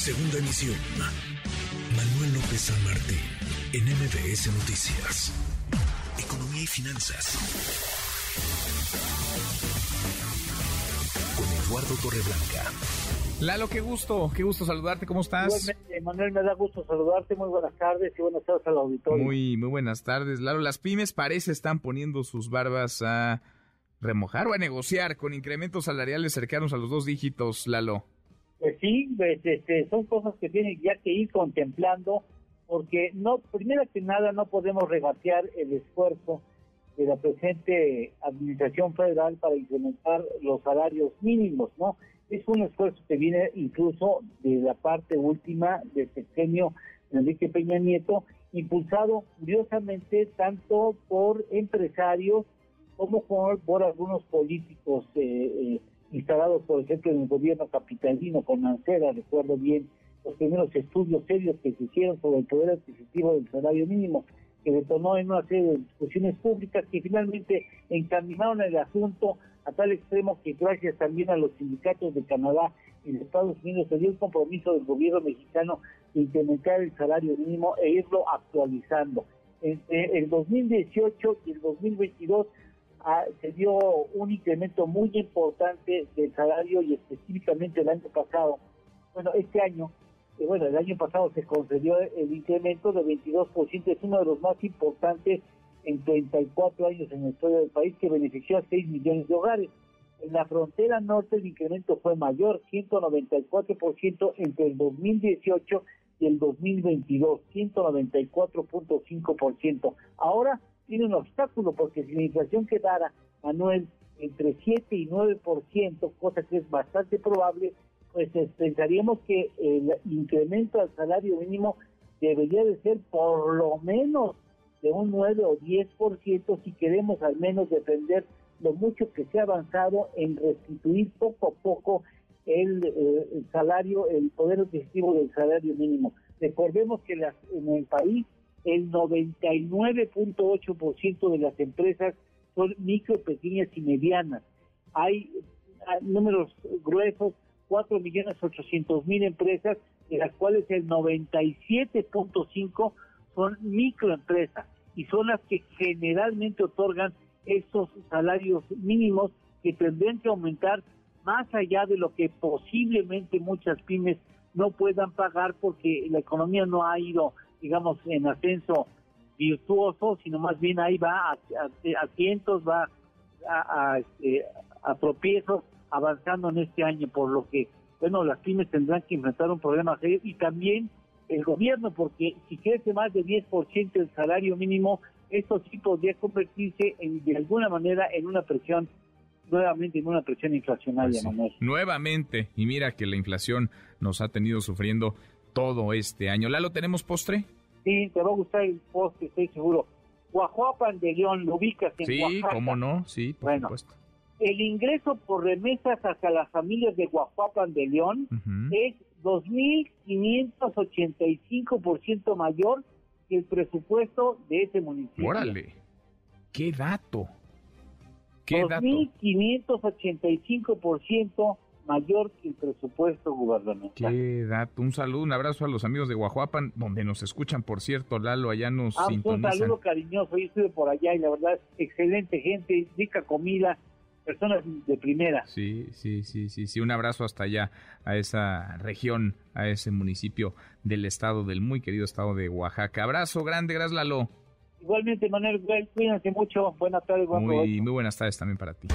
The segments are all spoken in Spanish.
Segunda emisión. Manuel López San Martín, en MBS Noticias. Economía y finanzas. Con Eduardo Torreblanca. Lalo, qué gusto, qué gusto saludarte, ¿cómo estás? Igualmente, Manuel, me da gusto saludarte, muy buenas tardes y buenas tardes al auditorio. Muy, muy buenas tardes, Lalo. Las pymes parece están poniendo sus barbas a remojar o a negociar con incrementos salariales cercanos a los dos dígitos, Lalo. Pues sí, pues, este, son cosas que tienen ya que ir contemplando, porque no, primero que nada no podemos regatear el esfuerzo de la presente administración federal para incrementar los salarios mínimos, ¿no? Es un esfuerzo que viene incluso de la parte última del sexenio Enrique Peña Nieto, impulsado curiosamente tanto por empresarios como por, por algunos políticos eh, eh, instalados, por ejemplo, en el gobierno capitalino con Mancera, recuerdo bien los primeros estudios serios que se hicieron sobre el poder adquisitivo del salario mínimo, que detonó en una serie de discusiones públicas que finalmente encaminaron el asunto a tal extremo que gracias también a los sindicatos de Canadá y de Estados Unidos se dio el compromiso del gobierno mexicano de incrementar el salario mínimo e irlo actualizando. Entre el 2018 y el 2022 se dio un incremento muy importante del salario y específicamente el año pasado, bueno, este año, eh, bueno, el año pasado se concedió el incremento de 22%, es uno de los más importantes en 34 años en la historia del país que benefició a 6 millones de hogares. En la frontera norte el incremento fue mayor, 194% entre el 2018 y el 2022, 194.5%. Ahora tiene un obstáculo porque si la inflación quedara, Manuel, entre 7 y 9%, cosa que es bastante probable, pues eh, pensaríamos que el incremento al salario mínimo debería de ser por lo menos de un 9 o 10% si queremos al menos defender lo mucho que se ha avanzado en restituir poco a poco el, eh, el salario, el poder adquisitivo del salario mínimo. Recordemos que las, en el país el 99.8% de las empresas son micro, pequeñas y medianas. Hay ah, números gruesos, 4.800.000 empresas, de las cuales el 97.5 son microempresas y son las que generalmente otorgan estos salarios mínimos que tendrían que aumentar más allá de lo que posiblemente muchas pymes no puedan pagar porque la economía no ha ido, digamos, en ascenso virtuoso, sino más bien ahí va a, a, a cientos, va a, a, este, a tropiezos avanzando en este año, por lo que, bueno, las pymes tendrán que enfrentar un problema serio y también el gobierno, porque si crece más de 10% el salario mínimo, esto sí podría convertirse en, de alguna manera en una presión, nuevamente en una presión inflacionaria, Pues sí. Nuevamente, y mira que la inflación nos ha tenido sufriendo todo este año. Lalo, ¿tenemos postre? Sí, te va a gustar el post, estoy seguro. Guajuapan de León, lo ubicas en Sí, Oaxaca. cómo no, sí, por Bueno. supuesto. El ingreso por remesas hacia las familias de Guajuapan de León Ujú. es 2.585% mayor que el presupuesto de ese municipio. Órale, qué dato, qué dato. 2.585% mayor que el presupuesto gubernamental. Qué dato. Un saludo, un abrazo a los amigos de Guajuapan, donde nos escuchan, por cierto, Lalo, allá nos Ah, un sintonizan. saludo cariñoso, yo estuve por allá y la verdad, excelente gente, rica comida, personas de primera. Sí, sí, sí, sí, sí. Un abrazo hasta allá, a esa región, a ese municipio del estado, del muy querido estado de Oaxaca. Abrazo grande, gracias Lalo. Igualmente, Manuel, cuídense mucho, buenas tardes, buen Muy, provecho. muy buenas tardes también para ti.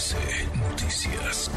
MBS Noticias.